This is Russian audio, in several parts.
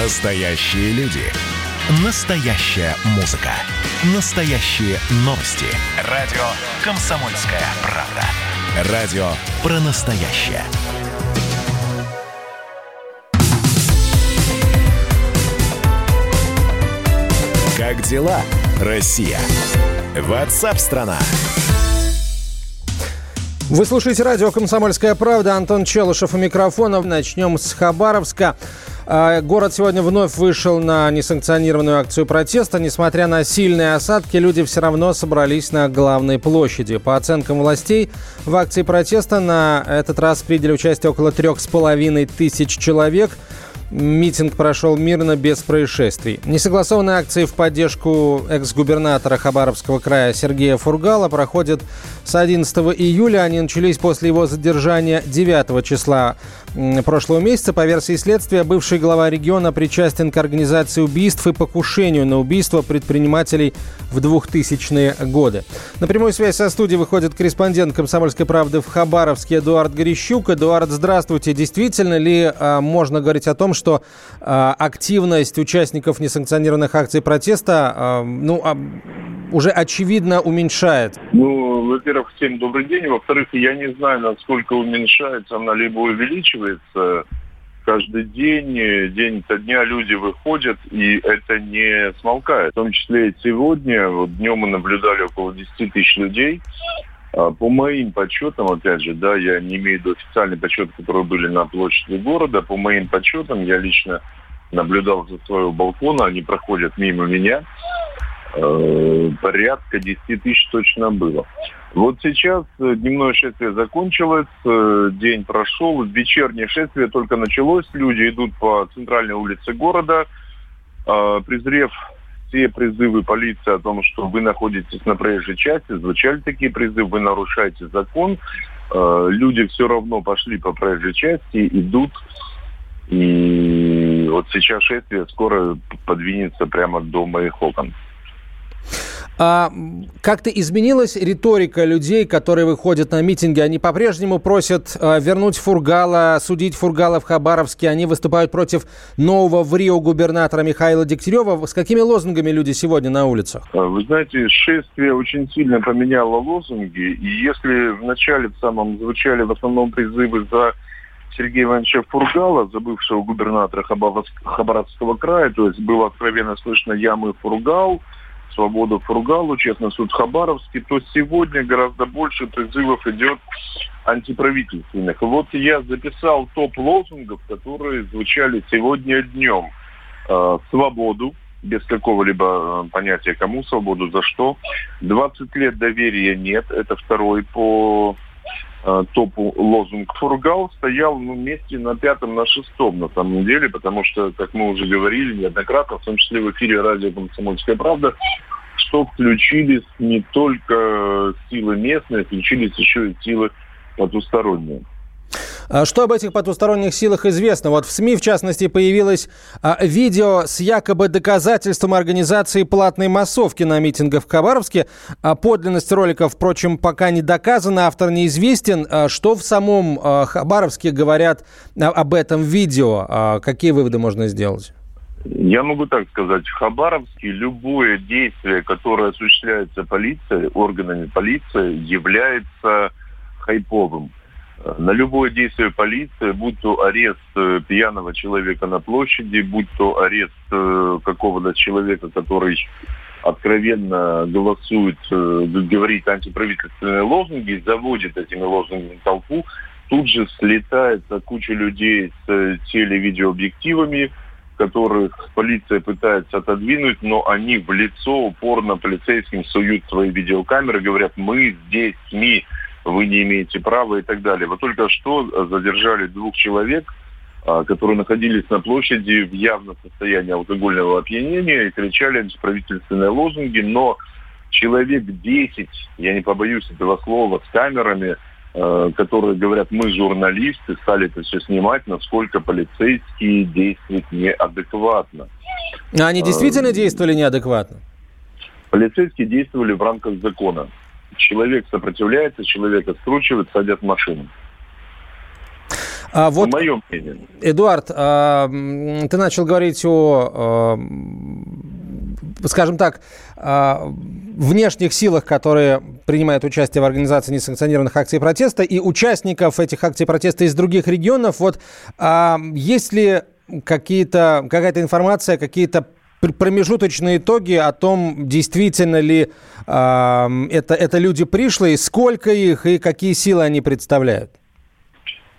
Настоящие люди. Настоящая музыка. Настоящие новости. Радио «Комсомольская правда». Радио про настоящее. Как дела, Россия? Ватсап-страна! Вы слушаете радио «Комсомольская правда». Антон Челышев у микрофона. Начнем с Хабаровска. А, город сегодня вновь вышел на несанкционированную акцию протеста. Несмотря на сильные осадки, люди все равно собрались на главной площади. По оценкам властей, в акции протеста на этот раз приняли участие около трех с половиной тысяч человек – Митинг прошел мирно, без происшествий. Несогласованные акции в поддержку экс-губернатора Хабаровского края Сергея Фургала проходят с 11 июля. Они начались после его задержания 9 числа прошлого месяца. По версии следствия, бывший глава региона причастен к организации убийств и покушению на убийство предпринимателей в 2000-е годы. На прямую связь со студией выходит корреспондент «Комсомольской правды» в Хабаровске Эдуард Горищук. Эдуард, здравствуйте. Действительно ли а, можно говорить о том, что а, активность участников несанкционированных акций протеста а, ну, а, уже очевидно уменьшает? Ну, во-первых, всем добрый день. Во-вторых, я не знаю, насколько уменьшается она, либо увеличивается каждый день, день то дня люди выходят, и это не смолкает. В том числе и сегодня, вот днем мы наблюдали около 10 тысяч людей. А, по моим подсчетам, опять же, да, я не имею в виду официальный подсчет, которые были на площади города, по моим подсчетам, я лично наблюдал со своего балкона, они проходят мимо меня. Э, порядка 10 тысяч точно было. Вот сейчас э, дневное шествие закончилось, э, день прошел, вечернее шествие только началось, люди идут по центральной улице города, презрев все призывы полиции о том, что вы находитесь на проезжей части, звучали такие призывы, вы нарушаете закон, люди все равно пошли по проезжей части, идут, и вот сейчас шествие скоро подвинется прямо до моих окон. А как-то изменилась риторика людей, которые выходят на митинги? Они по-прежнему просят а, вернуть Фургала, судить Фургала в Хабаровске. Они выступают против нового в Рио губернатора Михаила Дегтярева. С какими лозунгами люди сегодня на улицах? А, вы знаете, шествие очень сильно поменяло лозунги. И если вначале в самом звучали в основном призывы за Сергея Ивановича Фургала, за бывшего губернатора Хабаровского края, то есть было откровенно слышно «Ямы Фургал», свободу Фургалу, честно, суд Хабаровский, то сегодня гораздо больше призывов идет антиправительственных. Вот я записал топ лозунгов, которые звучали сегодня днем. Э, свободу, без какого-либо э, понятия, кому свободу, за что. 20 лет доверия нет, это второй по Э, топу лозунг Фургал стоял ну, вместе на пятом, на шестом на самом деле, потому что, как мы уже говорили неоднократно, в том числе в эфире радио «Комсомольская правда», что включились не только силы местные, включились еще и силы потусторонние. А что об этих потусторонних силах известно? Вот в СМИ, в частности, появилось а, видео с якобы доказательством организации платной массовки на митингах в Хабаровске. А подлинность ролика, впрочем, пока не доказана, автор неизвестен. А что в самом Хабаровске говорят об этом видео? Какие выводы можно сделать? Я могу так сказать, в Хабаровске любое действие, которое осуществляется полицией, органами полиции, является хайповым. На любое действие полиции, будь то арест э, пьяного человека на площади, будь то арест э, какого-то человека, который откровенно голосует, э, говорит антиправительственные лозунги, заводит этими лозунгами толпу, тут же слетается куча людей с телевидеообъективами, которых полиция пытается отодвинуть, но они в лицо упорно полицейским суют свои видеокамеры, говорят, мы здесь, СМИ, вы не имеете права и так далее. Вот только что задержали двух человек, а, которые находились на площади в явном состоянии алкогольного опьянения и кричали антиправительственные лозунги, но человек 10, я не побоюсь этого слова, с камерами, которые говорят, мы журналисты, стали это все снимать, насколько полицейские действуют неадекватно. А они действительно а, действовали неадекватно? Полицейские действовали в рамках закона. Человек сопротивляется, человека скручивают, садят в машину. А вот, Мое мнение. Эдуард, а, ты начал говорить о, а, скажем так, а, внешних силах, которые принимают участие в организации несанкционированных акций протеста, и участников этих акций протеста из других регионов. Вот есть ли какие-то, какая-то информация, какие-то промежуточные итоги о том, действительно ли э, это, это люди пришлые, сколько их и какие силы они представляют?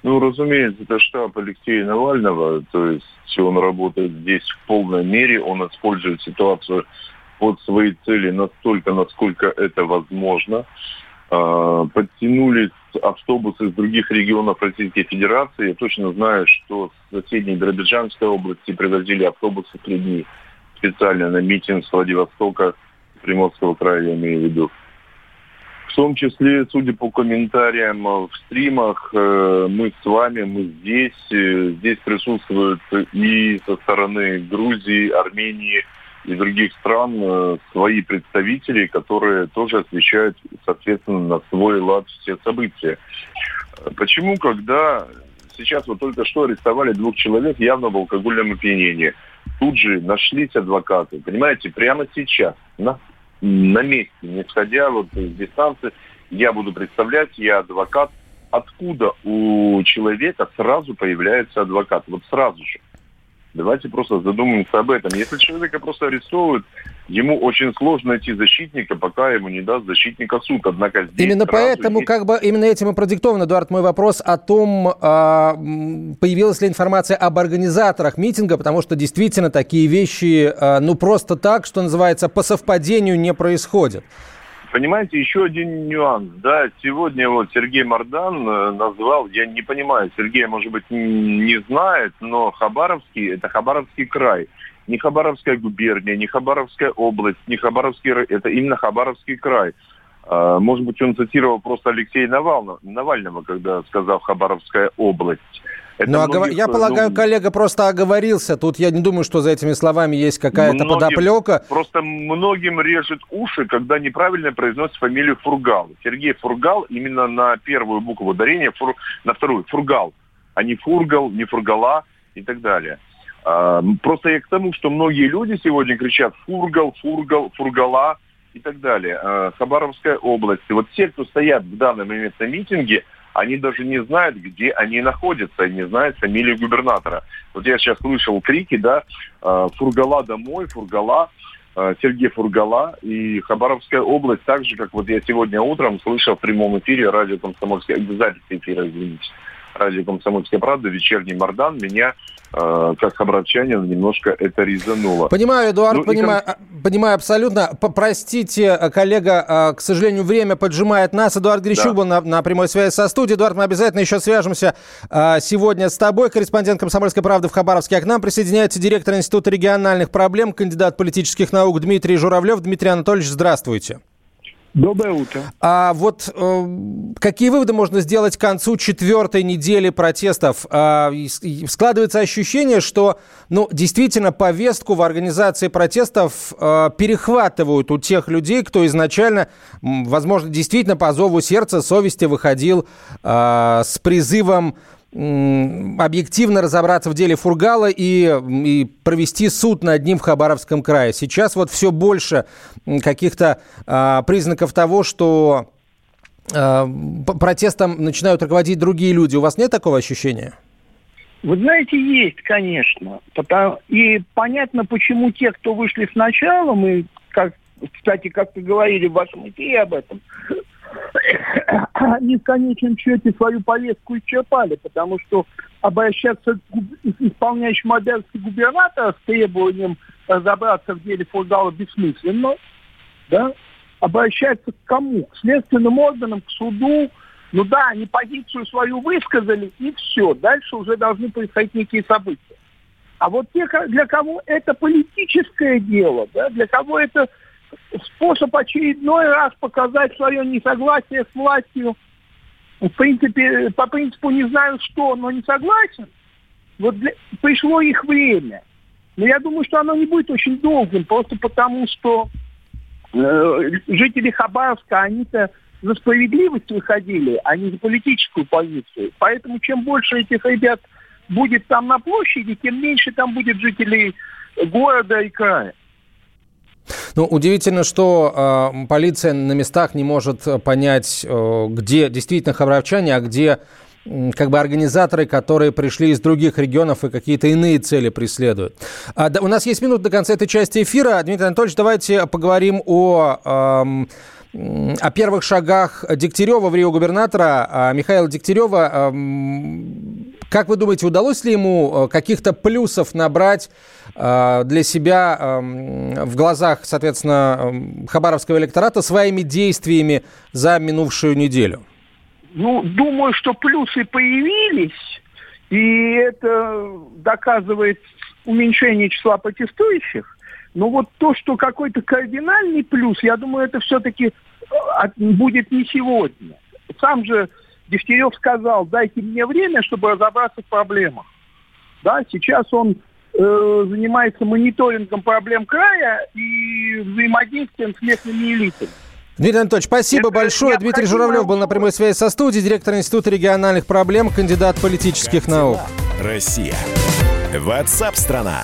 Ну, разумеется, это штаб Алексея Навального, то есть он работает здесь в полной мере, он использует ситуацию под свои цели настолько, насколько это возможно. А, подтянулись автобусы из других регионов Российской Федерации. Я точно знаю, что с соседней Биробиджанской области привозили автобусы три дня специально на митинг с Владивостока, Приморского края, я имею в виду. В том числе, судя по комментариям в стримах, э, мы с вами, мы здесь. Э, здесь присутствуют и со стороны Грузии, Армении и других стран э, свои представители, которые тоже освещают, соответственно, на свой лад все события. Почему, когда сейчас вот только что арестовали двух человек явно в алкогольном опьянении – тут же нашлись адвокаты, понимаете, прямо сейчас, на, на месте, не сходя вот с дистанции, я буду представлять, я адвокат, откуда у человека сразу появляется адвокат, вот сразу же. Давайте просто задумаемся об этом. Если человека просто арестовывают, ему очень сложно найти защитника, пока ему не даст защитника суд. Однако здесь именно поэтому, есть... как бы, именно этим и продиктован, Эдуард, мой вопрос о том, а, появилась ли информация об организаторах митинга, потому что действительно такие вещи, а, ну просто так, что называется, по совпадению не происходят. Понимаете, еще один нюанс. Да, сегодня вот Сергей Мордан э, назвал, я не понимаю, Сергей, может быть, не знает, но Хабаровский, это Хабаровский край. Не Хабаровская губерния, не Хабаровская область, не Хабаровский, это именно Хабаровский край. А, может быть, он цитировал просто Алексея Навального, Навального когда сказал Хабаровская область. Это ну, многих, я полагаю, ну, коллега просто оговорился. Тут я не думаю, что за этими словами есть какая-то подоплека. Просто многим режет уши, когда неправильно произносят фамилию Фургал. Сергей Фургал именно на первую букву ударения, фур, на вторую Фургал, а не Фургал, не Фургала и так далее. А, просто я к тому, что многие люди сегодня кричат Фургал, Фургал, Фургала и так далее. А, Хабаровская область. И вот те, кто стоят в данный момент на митинге, они даже не знают, где они находятся, не знают фамилию губернатора. Вот я сейчас слышал крики, да, э, Фургала домой, Фургала, э, Сергей Фургала и Хабаровская область, так же, как вот я сегодня утром слышал в прямом эфире радио Комсомольская, запись эфира, извините, радио «Комсомольская правда», «Вечерний Мордан» меня э, как хабаровчанин немножко это резануло. Понимаю, Эдуард, ну, понимаю, и... понимаю абсолютно. Простите, коллега, э, к сожалению, время поджимает нас. Эдуард Грищук да. на, на прямой связи со студией. Эдуард, мы обязательно еще свяжемся э, сегодня с тобой. Корреспондент «Комсомольской правды» в Хабаровске. А к нам присоединяется директор Института региональных проблем, кандидат политических наук Дмитрий Журавлев. Дмитрий Анатольевич, здравствуйте. Доброе утро. А вот э, какие выводы можно сделать к концу четвертой недели протестов? А, складывается ощущение, что, ну, действительно, повестку в организации протестов э, перехватывают у тех людей, кто изначально, возможно, действительно по зову сердца, совести выходил э, с призывом объективно разобраться в деле Фургала и, и провести суд над ним в Хабаровском крае. Сейчас вот все больше каких-то а, признаков того, что а, протестом начинают руководить другие люди. У вас нет такого ощущения? Вы знаете, есть, конечно. И понятно, почему те, кто вышли сначала, мы, как, кстати, как вы говорили в вашем эфире об этом, они в конечном счете свою повестку исчерпали, потому что обращаться к исполняющему обязанности губернатора с требованием разобраться в деле Фургала бессмысленно, да, обращаться к кому? К следственным органам, к суду. Ну да, они позицию свою высказали, и все. Дальше уже должны происходить некие события. А вот те, для кого это политическое дело, да, для кого это способ очередной раз показать свое несогласие с властью. В принципе, по принципу не знаю что, но не согласен. Вот для, пришло их время. Но я думаю, что оно не будет очень долгим, просто потому что э, жители Хабаровска, они-то за справедливость выходили, а не за политическую позицию. Поэтому чем больше этих ребят будет там на площади, тем меньше там будет жителей города и края. Ну, удивительно, что э, полиция на местах не может понять, э, где действительно хабаровчане, а где э, как бы организаторы, которые пришли из других регионов и какие-то иные цели преследуют. А, да, у нас есть минут до конца этой части эфира. Дмитрий Анатольевич, давайте поговорим о... Э, о первых шагах Дегтярева в Рио губернатора, а, Михаила Дегтярева. Как вы думаете, удалось ли ему э, каких-то плюсов набрать э, для себя в глазах, соответственно, хабаровского электората своими действиями за минувшую неделю? Ну, думаю, что плюсы появились, и это доказывает уменьшение числа протестующих. Но вот то, что какой-то кардинальный плюс, я думаю, это все-таки э, будет не сегодня. Сам же Дегтярев сказал, дайте мне время, чтобы разобраться в проблемах. Да, сейчас он э, занимается мониторингом проблем края и взаимодействием с местными элитами. Дмитрий Анатольевич, спасибо Это большое. Дмитрий Журавлев был на прямой связи со студией, директор Института региональных проблем, кандидат политических как наук. Россия. Ватсап-страна!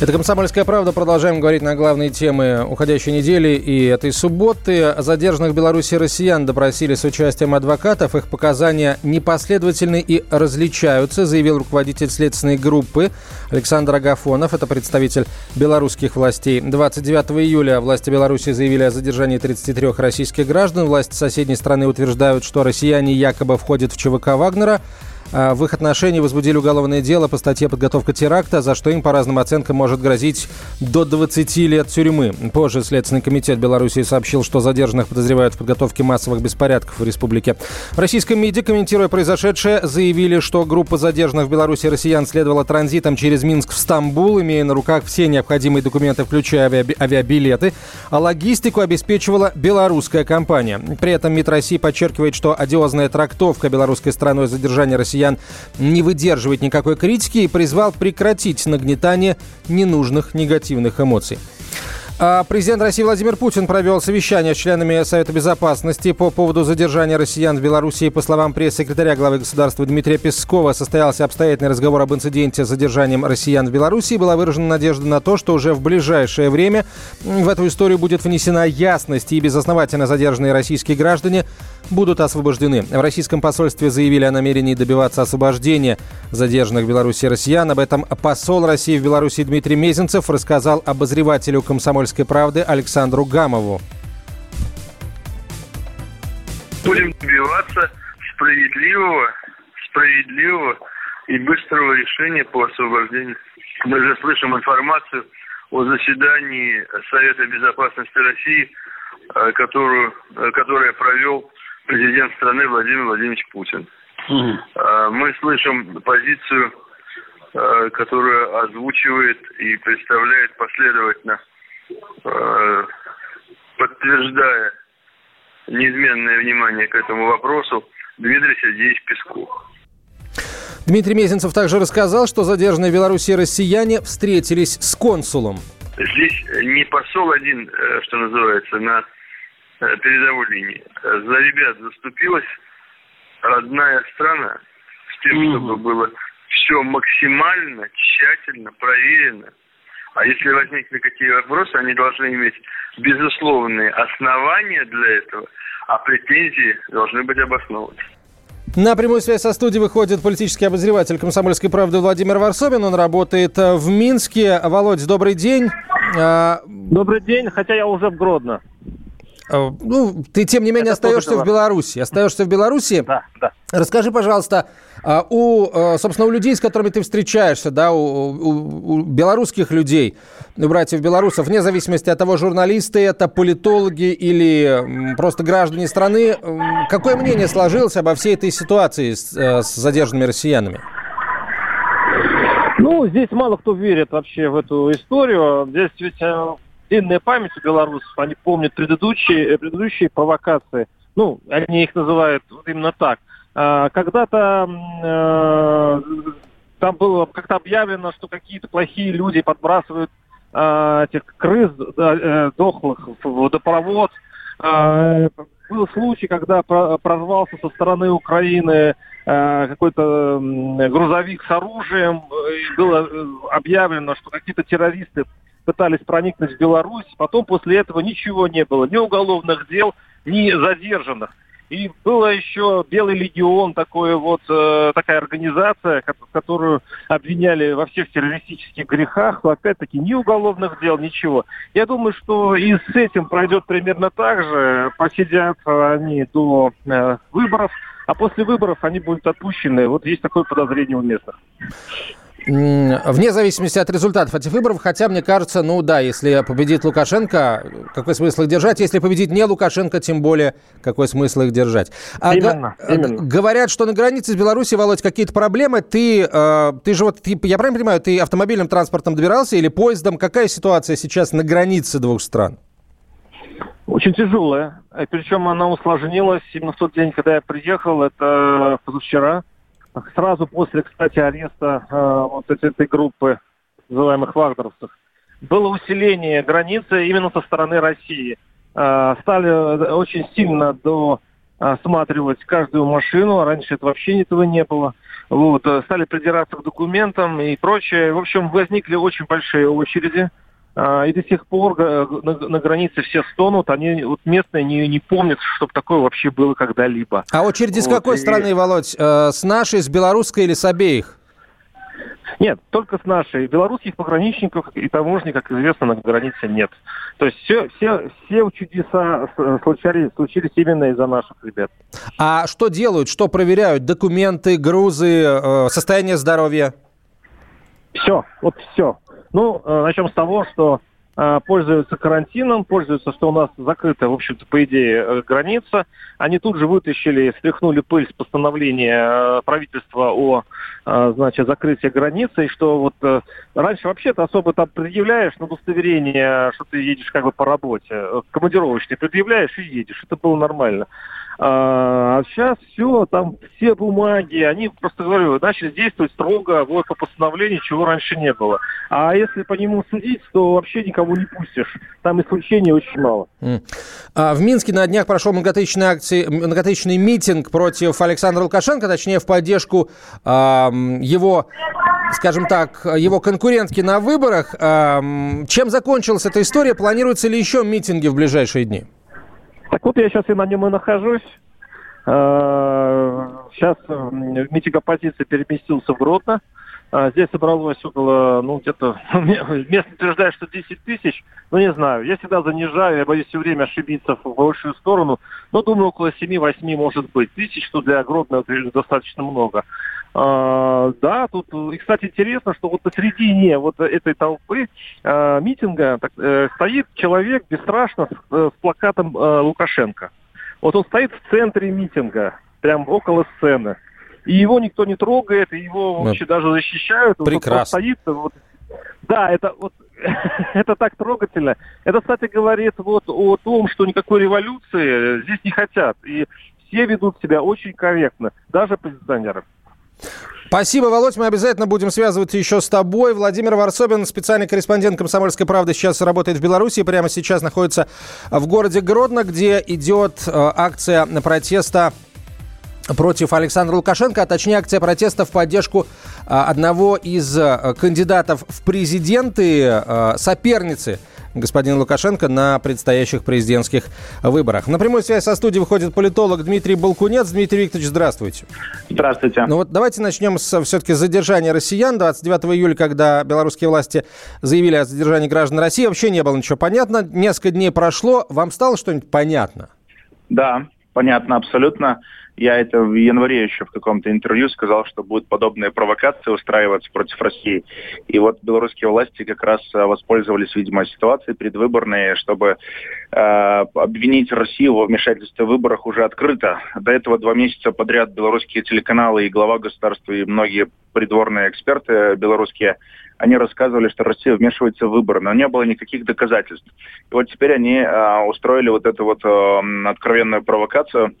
Это «Комсомольская правда». Продолжаем говорить на главные темы уходящей недели и этой субботы. Задержанных в Беларуси россиян допросили с участием адвокатов. Их показания непоследовательны и различаются, заявил руководитель следственной группы Александр Агафонов. Это представитель белорусских властей. 29 июля власти Беларуси заявили о задержании 33 российских граждан. Власти соседней страны утверждают, что россияне якобы входят в ЧВК Вагнера. А, в их отношении возбудили уголовное дело по статье «Подготовка теракта», за что им, по разным оценкам, может грозить до 20 лет тюрьмы. Позже Следственный комитет Беларуси сообщил, что задержанных подозревают в подготовке массовых беспорядков в республике. В российском МИДе, комментируя произошедшее, заявили, что группа задержанных в Беларуси россиян следовала транзитом через Минск в Стамбул, имея на руках все необходимые документы, включая авиабилеты, а логистику обеспечивала белорусская компания. При этом МИД России подчеркивает, что одиозная трактовка белорусской страной задержания россиян россиян не выдерживает никакой критики и призвал прекратить нагнетание ненужных негативных эмоций. А президент России Владимир Путин провел совещание с членами Совета Безопасности по поводу задержания россиян в Беларуси. По словам пресс-секретаря главы государства Дмитрия Пескова, состоялся обстоятельный разговор об инциденте с задержанием россиян в Беларуси. Была выражена надежда на то, что уже в ближайшее время в эту историю будет внесена ясность и безосновательно задержанные российские граждане будут освобождены. В российском посольстве заявили о намерении добиваться освобождения задержанных в Беларуси россиян. Об этом посол России в Беларуси Дмитрий Мезенцев рассказал обозревателю «Комсомольской правды» Александру Гамову. Будем добиваться справедливого, справедливого и быстрого решения по освобождению. Мы же слышим информацию о заседании Совета Безопасности России, э, которую, э, которое провел президент страны Владимир Владимирович Путин. Угу. Мы слышим позицию, а, которую озвучивает и представляет последовательно, а, подтверждая неизменное внимание к этому вопросу Дмитрий Сергеевич Песков. Дмитрий Мезенцев также рассказал, что задержанные в Беларуси россияне встретились с консулом. Здесь не посол один, э, что называется, на Э, передовой линии. За ребят заступилась родная страна с тем, угу. чтобы было все максимально тщательно проверено. А если возникли какие вопросы, они должны иметь безусловные основания для этого, а претензии должны быть обоснованы. На прямую связь со студией выходит политический обозреватель «Комсомольской правды» Владимир Варсобин. Он работает э, в Минске. Володь, добрый день. А, добрый день, хотя я уже в Гродно. Э, ну, ты, тем не менее, Это остаешься в Беларуси. Остаешься в Беларуси. Да, да. Расскажи, пожалуйста, а, у, э, собственно, у людей, с которыми ты встречаешься, да, у, у, у белорусских людей, у братьев белорусов, вне зависимости от того, журналисты это, политологи или просто граждане страны, какое мнение сложилось обо всей этой ситуации с, э, с задержанными россиянами? Ну, здесь мало кто верит вообще в эту историю. Здесь ведь э, длинная память у белорусов, они помнят предыдущие, предыдущие провокации. Ну, они их называют вот именно так. А, когда-то э, там было как-то объявлено, что какие-то плохие люди подбрасывают э, этих крыс э, дохлых в водопровод. Э, был случай, когда прорвался со стороны Украины э, какой-то грузовик с оружием. И было э, объявлено, что какие-то террористы пытались проникнуть в Беларусь. Потом после этого ничего не было. Ни уголовных дел, ни задержанных. И было еще Белый легион, такое вот, э, такая организация, которую обвиняли во всех террористических грехах, опять-таки ни уголовных дел, ничего. Я думаю, что и с этим пройдет примерно так же. Посидят они до э, выборов, а после выборов они будут отпущены. Вот есть такое подозрение у местных. Вне зависимости от результатов этих выборов, хотя мне кажется, ну да, если победит Лукашенко, какой смысл их держать? Если победит не Лукашенко, тем более, какой смысл их держать? А, именно, г- именно. Говорят, что на границе с Беларусью, Володь, какие-то проблемы. Ты, э, ты же вот, ты, я правильно понимаю, ты автомобильным транспортом добирался или поездом? Какая ситуация сейчас на границе двух стран? Очень тяжелая. Причем она усложнилась именно в тот день, когда я приехал, это позавчера сразу после, кстати, ареста э, вот этой, этой группы называемых вагнеровцев, было усиление границы именно со стороны России. Э, стали очень сильно досматривать каждую машину, раньше это вообще этого не было. Вот, э, стали придираться к документам и прочее. В общем, возникли очень большие очереди. А, и до сих пор э, на, границе все стонут, они вот местные не, не помнят, чтобы такое вообще было когда-либо. А очереди вот, с какой и... страны, Володь? Э, с нашей, с белорусской или с обеих? Нет, только с нашей. Белорусских пограничников и таможни, как известно, на границе нет. То есть все, все, все чудеса случались, случились именно из-за наших ребят. А что делают, что проверяют? Документы, грузы, э, состояние здоровья? Все, вот все. Ну, э, начнем с того, что пользуются карантином, пользуются, что у нас закрыта, в общем-то, по идее, э, граница. Они тут же вытащили, стряхнули пыль с постановления правительства о, значит, закрытии границы, и что вот раньше вообще-то особо там предъявляешь на удостоверение, что ты едешь как бы по работе, командировочный предъявляешь и едешь. Это было нормально. А сейчас все, там все бумаги, они, просто говорю, начали действовать строго вот по постановлению, чего раньше не было. А если по нему судить, то вообще никого не пустишь. Там исключений очень мало. А в Минске на днях прошел многотысячный, акции, многотысячный митинг против Александра Лукашенко, точнее в поддержку э, его скажем так, его конкурентки на выборах. Чем закончилась эта история? Планируются ли еще митинги в ближайшие дни? Так вот, я сейчас и на нем и нахожусь. Сейчас э, митинг оппозиции переместился в Гродно. А, здесь собралось около, ну, где-то, местные утверждают, что 10 тысяч, ну, не знаю. Я всегда занижаю, я боюсь все время ошибиться в большую сторону, но думаю, около 7-8 может быть тысяч, что для Гродно достаточно много. А, да, тут, и, кстати, интересно, что вот посередине вот этой толпы а, митинга так, э, стоит человек бесстрашно с, э, с плакатом э, Лукашенко. Вот он стоит в центре митинга, прям около сцены. И его никто не трогает, и его вообще даже защищают. Прекрасно. Он стоит, вот, да, это вот это так трогательно. Это, кстати, говорит вот о том, что никакой революции здесь не хотят. И все ведут себя очень корректно, даже оппозиционеры. Спасибо, Володь. Мы обязательно будем связываться еще с тобой. Владимир Варсобин, специальный корреспондент «Комсомольской правды», сейчас работает в Беларуси. Прямо сейчас находится в городе Гродно, где идет э, акция протеста против Александра Лукашенко, а точнее акция протеста в поддержку э, одного из э, кандидатов в президенты, соперницы господина Лукашенко на предстоящих президентских выборах. На прямую связь со студией выходит политолог Дмитрий Балкунец. Дмитрий Викторович, здравствуйте. Здравствуйте. Ну вот давайте начнем с все-таки задержания россиян. 29 июля, когда белорусские власти заявили о задержании граждан России, вообще не было ничего понятно. Несколько дней прошло. Вам стало что-нибудь понятно? Да, понятно абсолютно. Я это в январе еще в каком-то интервью сказал, что будут подобные провокации устраиваться против России. И вот белорусские власти как раз э, воспользовались, видимо, ситуацией предвыборной, чтобы э, обвинить Россию во вмешательстве в выборах уже открыто. До этого два месяца подряд белорусские телеканалы и глава государства, и многие придворные эксперты белорусские они рассказывали, что Россия вмешивается в выборы, но не было никаких доказательств. И вот теперь они э, устроили вот эту вот э, откровенную провокацию,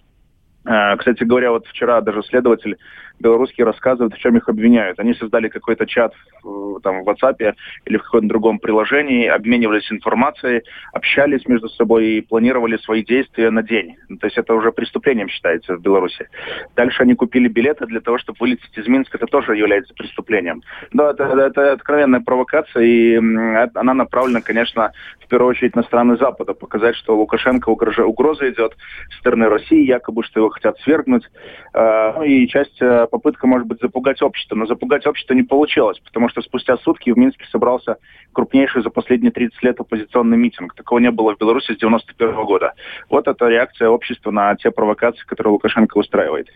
кстати говоря, вот вчера даже следователь белорусские рассказывают, в чем их обвиняют. Они создали какой-то чат там, в WhatsApp или в каком-то другом приложении, обменивались информацией, общались между собой и планировали свои действия на день. То есть это уже преступлением считается в Беларуси. Дальше они купили билеты для того, чтобы вылететь из Минска. Это тоже является преступлением. Да, это, это откровенная провокация, и она направлена, конечно, в первую очередь на страны Запада. Показать, что Лукашенко угроза идет со стороны России, якобы, что его хотят свергнуть. Э, ну и часть э, попытка, может быть, запугать общество. Но запугать общество не получилось, потому что спустя сутки в Минске собрался крупнейший за последние 30 лет оппозиционный митинг. Такого не было в Беларуси с 91 года. Вот это реакция общества на те провокации, которые Лукашенко устраивает.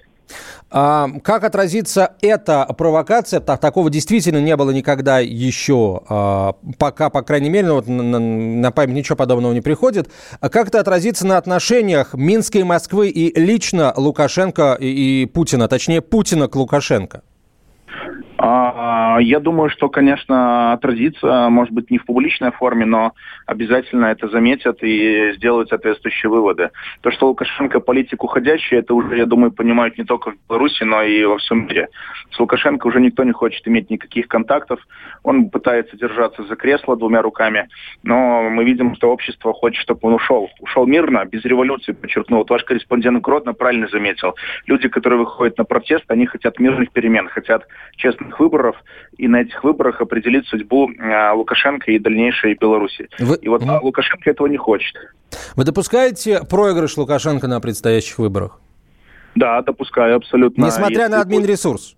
А как отразится эта провокация? Так, такого действительно не было никогда еще, а, пока, по крайней мере, ну, вот на, на память ничего подобного не приходит. А как это отразится на отношениях Минска и Москвы и лично Лукашенко и, и Путина, точнее Путина к Лукашенко? А, я думаю, что, конечно, отразится, может быть, не в публичной форме, но обязательно это заметят и сделают соответствующие выводы. То, что Лукашенко политик уходящий, это уже, я думаю, понимают не только в Беларуси, но и во всем мире. С Лукашенко уже никто не хочет иметь никаких контактов. Он пытается держаться за кресло двумя руками, но мы видим, что общество хочет, чтобы он ушел. Ушел мирно, без революции, подчеркнул. Вот ваш корреспондент Гродно правильно заметил. Люди, которые выходят на протест, они хотят мирных перемен, хотят честных парламентских выборов и на этих выборах определить судьбу э, Лукашенко и дальнейшей Беларуси. Вы... И вот угу. Лукашенко этого не хочет. Вы допускаете проигрыш Лукашенко на предстоящих выборах? Да, допускаю абсолютно. Несмотря Если на админ-ресурс?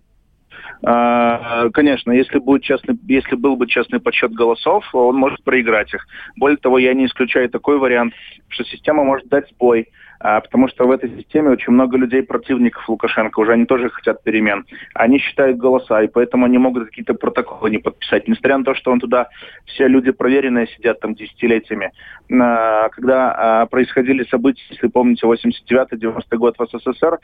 А, конечно, если, будет честный, если был бы честный подсчет голосов, он может проиграть их. Более того, я не исключаю такой вариант, что система может дать сбой, а, потому что в этой системе очень много людей, противников Лукашенко, уже они тоже хотят перемен. Они считают голоса, и поэтому они могут какие-то протоколы не подписать. Несмотря на то, что он туда, все люди проверенные сидят там десятилетиями. А, когда а, происходили события, если помните, 89-90 год в СССР,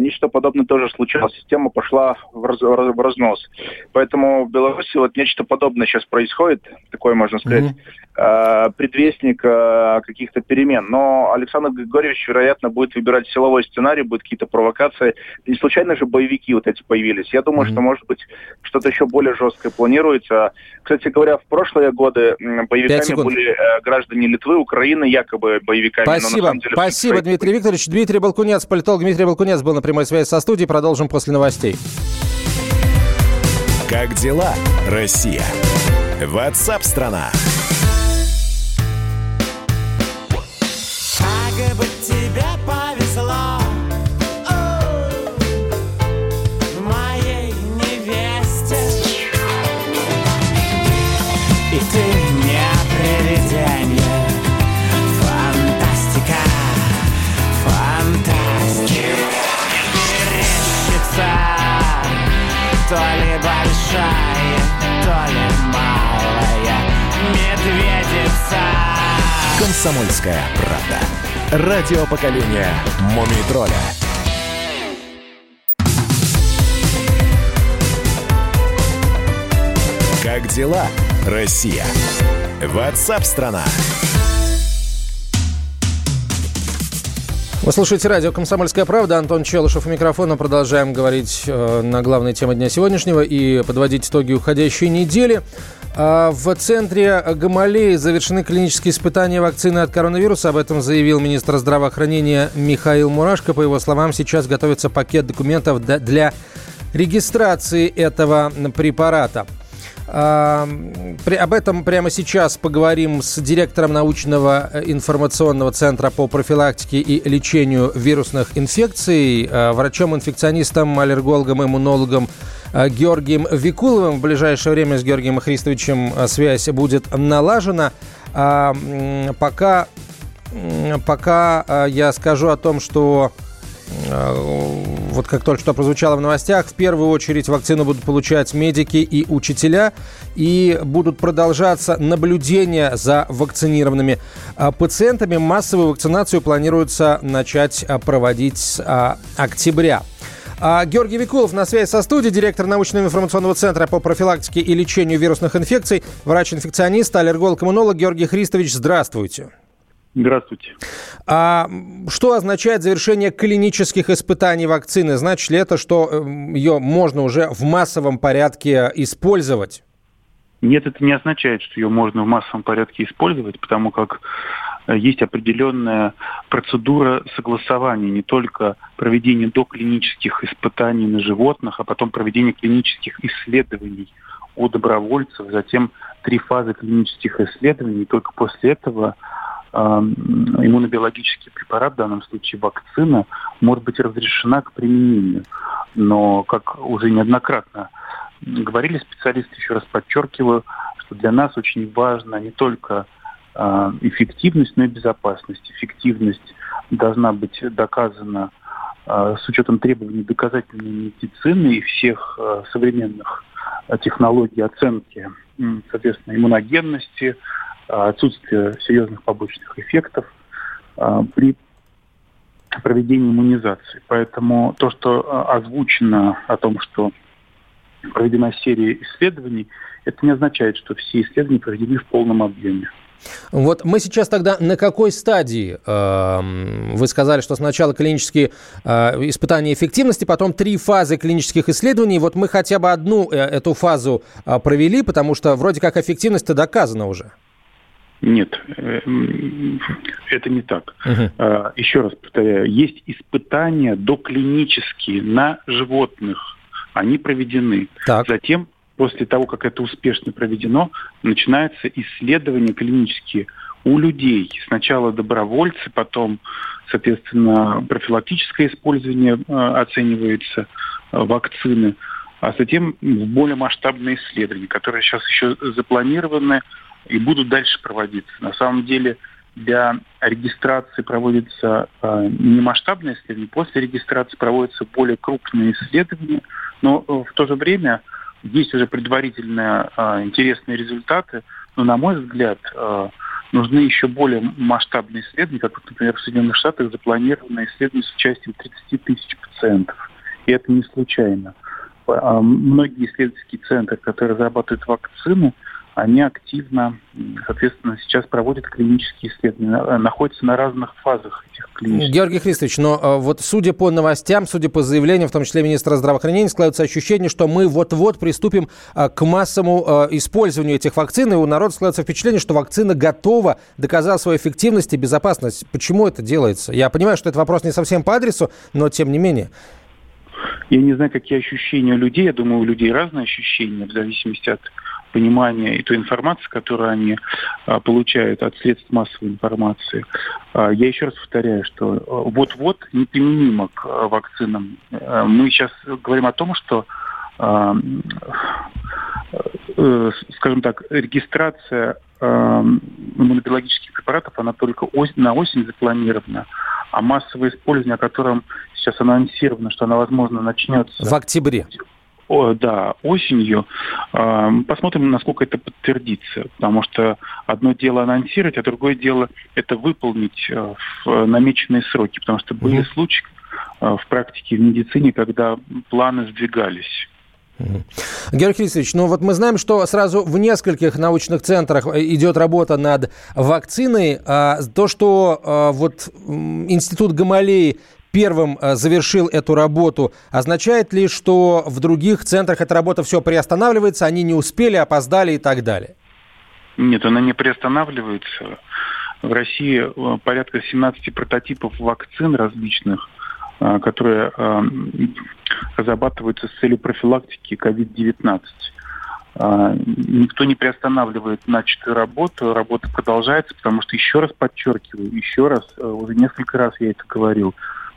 нечто подобное тоже случалось. Система пошла в, раз, в разнос. Поэтому в Беларуси вот нечто подобное сейчас происходит, такое можно сказать, mm-hmm. предвестник каких-то перемен. Но Александр Григорьевич Янукович, вероятно, будет выбирать силовой сценарий, будут какие-то провокации. Не случайно же боевики вот эти появились. Я думаю, mm-hmm. что, может быть, что-то еще более жесткое планируется. Кстати говоря, в прошлые годы боевиками были э, граждане Литвы, Украины, якобы боевиками. Спасибо, деле, Спасибо Дмитрий Викторович. Дмитрий Балкунец, политолог Дмитрий Балкунец был на прямой связи со студией. Продолжим после новостей. Как дела, Россия? Ватсап-страна! То медведица Комсомольская правда. Радио поколения Мумий тролля. Как дела, Россия? Ватсап-страна! страна Вы слушаете радио «Комсомольская правда». Антон Челышев у микрофона. Продолжаем говорить э, на главной теме дня сегодняшнего и подводить итоги уходящей недели. Э, в центре Гамалеи завершены клинические испытания вакцины от коронавируса. Об этом заявил министр здравоохранения Михаил Мурашко. По его словам, сейчас готовится пакет документов для регистрации этого препарата. Об этом прямо сейчас поговорим с директором научного э, информационного центра по профилактике и лечению вирусных инфекций, э, врачом-инфекционистом, аллергологом, иммунологом э, Георгием Викуловым. В ближайшее время с Георгием Христовичем связь будет налажена. Пока, пока я скажу о том, что вот как только что прозвучало в новостях, в первую очередь вакцину будут получать медики и учителя, и будут продолжаться наблюдения за вакцинированными а, пациентами. Массовую вакцинацию планируется начать а, проводить с а, октября. Георгий Викулов на связи со студией, директор научного информационного центра по профилактике и лечению вирусных инфекций, врач-инфекционист, аллерголог-иммунолог Георгий Христович. Здравствуйте. Здравствуйте. А что означает завершение клинических испытаний вакцины? Значит ли это, что эм, ее можно уже в массовом порядке использовать? Нет, это не означает, что ее можно в массовом порядке использовать, потому как э, есть определенная процедура согласования не только проведения доклинических испытаний на животных, а потом проведения клинических исследований у добровольцев, затем три фазы клинических исследований, и только после этого иммунобиологический препарат, в данном случае вакцина, может быть разрешена к применению. Но, как уже неоднократно говорили специалисты, еще раз подчеркиваю, что для нас очень важна не только э, эффективность, но и безопасность. Эффективность должна быть доказана э, с учетом требований доказательной медицины и всех современных технологий оценки, соответственно, иммуногенности, отсутствие серьезных побочных эффектов а, при проведении иммунизации. Поэтому то, что а, озвучено о том, что проведена серия исследований, это не означает, что все исследования проведены в полном объеме. Вот мы сейчас тогда на какой стадии? Эм, вы сказали, что сначала клинические э, испытания эффективности, потом три фазы клинических исследований. Вот мы хотя бы одну э, эту фазу э, провели, потому что вроде как эффективность-то доказана уже. Нет, э, это не так. Uh-huh. Еще раз повторяю, есть испытания доклинические на животных. Они проведены. Так. Затем, после того, как это успешно проведено, начинаются исследования клинические у людей. Сначала добровольцы, потом, соответственно, профилактическое использование э, оценивается, вакцины, а затем более масштабные исследования, которые сейчас еще запланированы и будут дальше проводиться. На самом деле для регистрации проводится э, не масштабное исследование, после регистрации проводятся более крупные исследования, но э, в то же время есть уже предварительные э, интересные результаты, но, на мой взгляд, э, нужны еще более масштабные исследования, как, например, в Соединенных Штатах запланировано исследование с участием 30 тысяч пациентов. И это не случайно. Многие исследовательские центры, которые разрабатывают вакцины, они активно, соответственно, сейчас проводят клинические исследования, э, находятся на разных фазах этих клинических. Георгий Христович, но э, вот судя по новостям, судя по заявлениям, в том числе министра здравоохранения, складывается ощущение, что мы вот-вот приступим э, к массовому использованию этих вакцин, и у народа складывается впечатление, что вакцина готова, доказала свою эффективность и безопасность. Почему это делается? Я понимаю, что это вопрос не совсем по адресу, но тем не менее. Я не знаю, какие ощущения у людей. Я думаю, у людей разные ощущения в зависимости от понимания и той информации, которую они а, получают от средств массовой информации. А, я еще раз повторяю, что а, вот-вот неприменимо к вакцинам. Мы сейчас говорим о том, что э, скажем так, регистрация иммунобиологических препаратов, она только на осень запланирована, а массовое использование, о котором сейчас анонсировано, что она, возможно, начнется... В октябре о, да, осенью. Э, посмотрим, насколько это подтвердится. Потому что одно дело анонсировать, а другое дело это выполнить э, в намеченные сроки. Потому что были mm случаи э, в практике в медицине, когда планы сдвигались. Георгий Христович, ну вот мы знаем, что сразу в нескольких научных центрах идет работа над вакциной. А то, что а, вот Институт Гамалеи первым э, завершил эту работу, означает ли, что в других центрах эта работа все приостанавливается, они не успели, опоздали и так далее? Нет, она не приостанавливается. В России э, порядка 17 прототипов вакцин различных, э, которые разрабатываются с целью профилактики COVID-19. А, никто не приостанавливает начатую работу, работа продолжается, потому что, еще раз подчеркиваю, еще раз, уже несколько раз я это говорил,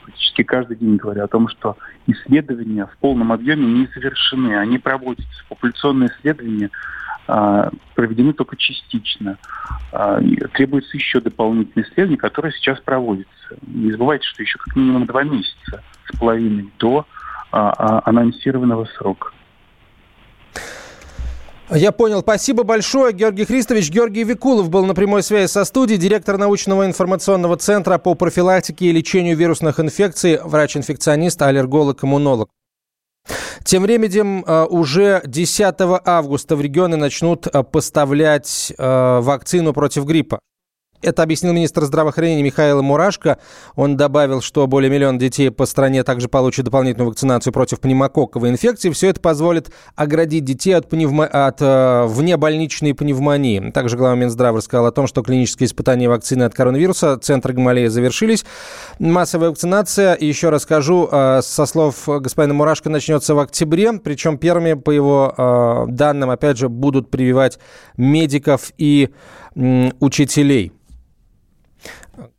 практически каждый день говорю о том, что исследования в полном объеме не завершены, они проводятся. Популяционные исследования а, проведены только частично. А, требуется еще дополнительные исследования, которые сейчас проводятся. Не забывайте, что еще как минимум два месяца с половиной до а, анонсированного срока. Я понял. Спасибо большое, Георгий Христович. Георгий Викулов был на прямой связи со студией, директор научного информационного центра по профилактике и лечению вирусных инфекций, врач-инфекционист, аллерголог, иммунолог. Тем временем э, уже 10 августа в регионы начнут э, поставлять э, вакцину против гриппа. Это объяснил министр здравоохранения Михаил Мурашко. Он добавил, что более миллиона детей по стране также получат дополнительную вакцинацию против пневмококковой инфекции. Все это позволит оградить детей от, пневмо... от э, внебольничной пневмонии. Также глава Минздрава рассказал о том, что клинические испытания вакцины от коронавируса Центра Гамалея завершились. Массовая вакцинация, еще расскажу, э, со слов господина Мурашко, начнется в октябре. Причем первыми, по его э, данным, опять же, будут прививать медиков и э, учителей. 嗯.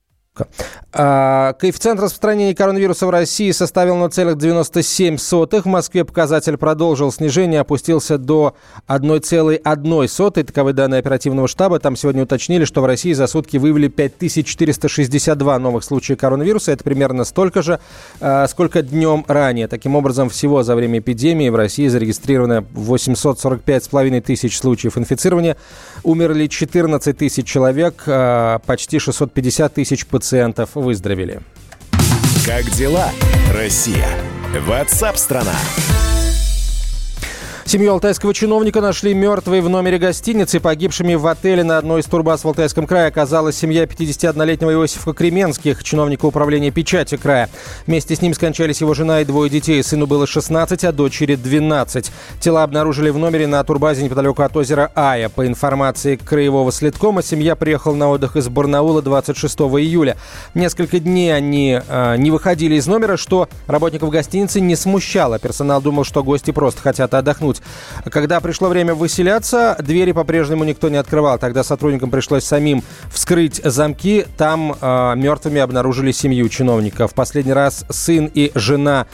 А, коэффициент распространения коронавируса в России составил 0,97. В Москве показатель продолжил снижение, опустился до 1,1. Таковы данные оперативного штаба. Там сегодня уточнили, что в России за сутки выявили 5462 новых случая коронавируса. Это примерно столько же, а, сколько днем ранее. Таким образом, всего за время эпидемии в России зарегистрировано 845,5 тысяч случаев инфицирования. Умерли 14 тысяч человек, а, почти 650 тысяч пациентов выздоровели. Как дела, Россия? Ватсап-страна! Семью алтайского чиновника нашли мертвой в номере гостиницы. Погибшими в отеле на одной из турбаз в Алтайском крае оказалась семья 51-летнего Иосифа Кременских, чиновника управления печати края. Вместе с ним скончались его жена и двое детей. Сыну было 16, а дочери 12. Тела обнаружили в номере на турбазе неподалеку от озера Ая. По информации краевого следкома, семья приехала на отдых из Барнаула 26 июля. Несколько дней они э, не выходили из номера, что работников гостиницы не смущало. Персонал думал, что гости просто хотят отдохнуть делать. Когда пришло время выселяться, двери по-прежнему никто не открывал. Тогда сотрудникам пришлось самим вскрыть замки. Там э, мертвыми обнаружили семью чиновников. В последний раз сын и жена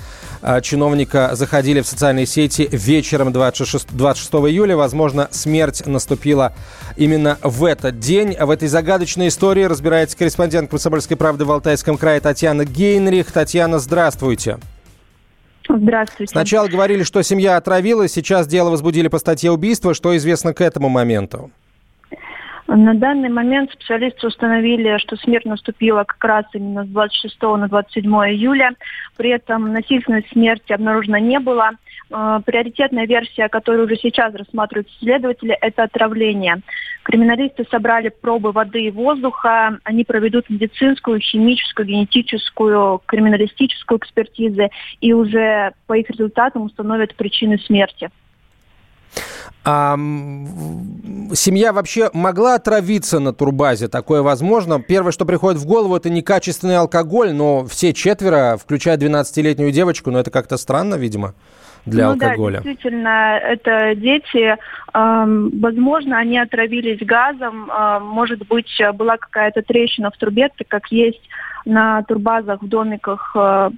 э, чиновника заходили в социальные сети вечером 26, 26 июля. Возможно, смерть наступила именно в этот день. В этой загадочной истории разбирается корреспондент «Комсомольской правды» в Алтайском крае Татьяна Гейнрих. Татьяна, здравствуйте. Здравствуйте. Сначала говорили, что семья отравилась, сейчас дело возбудили по статье убийства. Что известно к этому моменту? На данный момент специалисты установили, что смерть наступила как раз именно с 26 на 27 июля. При этом насильственной смерти обнаружено не было. Э, приоритетная версия, которую уже сейчас рассматривают следователи, это отравление. Криминалисты собрали пробы воды и воздуха. Они проведут медицинскую, химическую, генетическую, криминалистическую экспертизы и уже по их результатам установят причины смерти. А, семья вообще могла отравиться на турбазе? Такое возможно? Первое, что приходит в голову, это некачественный алкоголь, но все четверо, включая 12-летнюю девочку, но это как-то странно, видимо для ну, алкоголя. Да, действительно, это дети. Э, возможно, они отравились газом. Э, может быть, была какая-то трещина в трубе, так как есть на турбазах, в домиках э,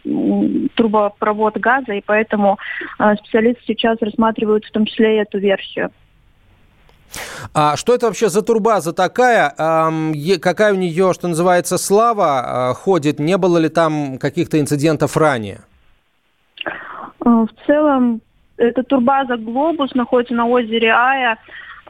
трубопровод газа, и поэтому э, специалисты сейчас рассматривают в том числе и эту версию. А что это вообще за турбаза такая? Какая у нее, что называется, слава э, ходит? Не было ли там каких-то инцидентов ранее? Э, в целом, эта турбаза «Глобус» находится на озере Ая.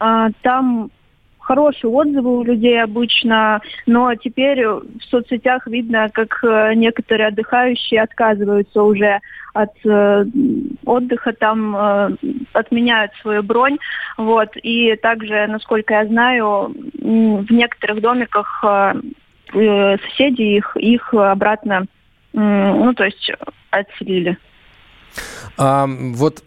Э, там хорошие отзывы у людей обычно, но теперь в соцсетях видно, как э, некоторые отдыхающие отказываются уже от э, отдыха, там э, отменяют свою бронь, вот, и также, насколько я знаю, в некоторых домиках соседи их, их обратно, ну, то есть отселили. А, вот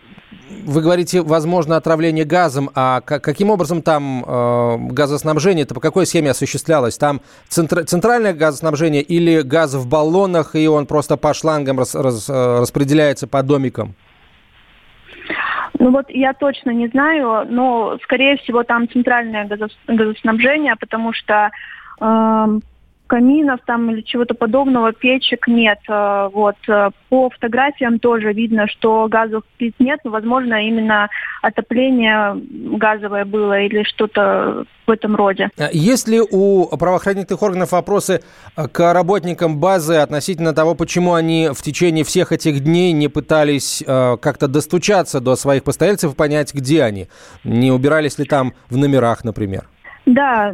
вы говорите, возможно, отравление газом, а каким образом там э, газоснабжение, это по какой схеме осуществлялось? Там центр, центральное газоснабжение или газ в баллонах, и он просто по шлангам рас, рас, э, распределяется по домикам? Ну вот я точно не знаю, но скорее всего там центральное газоснабжение, потому что э, каминов там или чего-то подобного, печек нет. Э, вот. Э, по фотографиям тоже видно, что газов плит нет, но, возможно, именно отопление газовое было или что-то в этом роде. А есть ли у правоохранительных органов вопросы э, к работникам базы относительно того, почему они в течение всех этих дней не пытались как-то достучаться до своих постояльцев и понять, где они? Не убирались ли там в номерах, например? Да,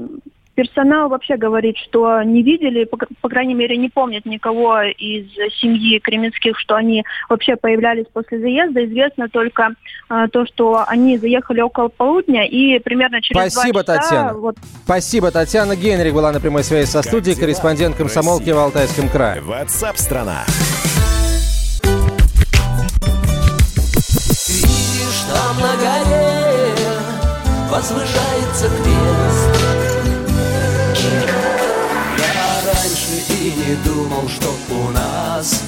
Персонал вообще говорит, что не видели, по, по крайней мере, не помнят никого из семьи Кременских, что они вообще появлялись после заезда. Известно только э, то, что они заехали около полудня и примерно через Спасибо, два часа... Татьяна. Вот... Спасибо, Татьяна Генрих была на прямой связи со студией, корреспондент комсомолки в Алтайском крае. Ватсап-страна. Видишь, там на горе возвышается крест не думал, что у нас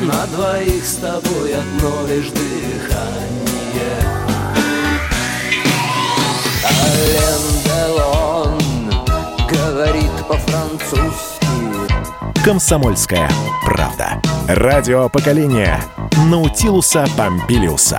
На двоих с тобой одно лишь дыхание Ален Делон говорит по-французски Комсомольская правда. Радио поколения Наутилуса Помпилиуса.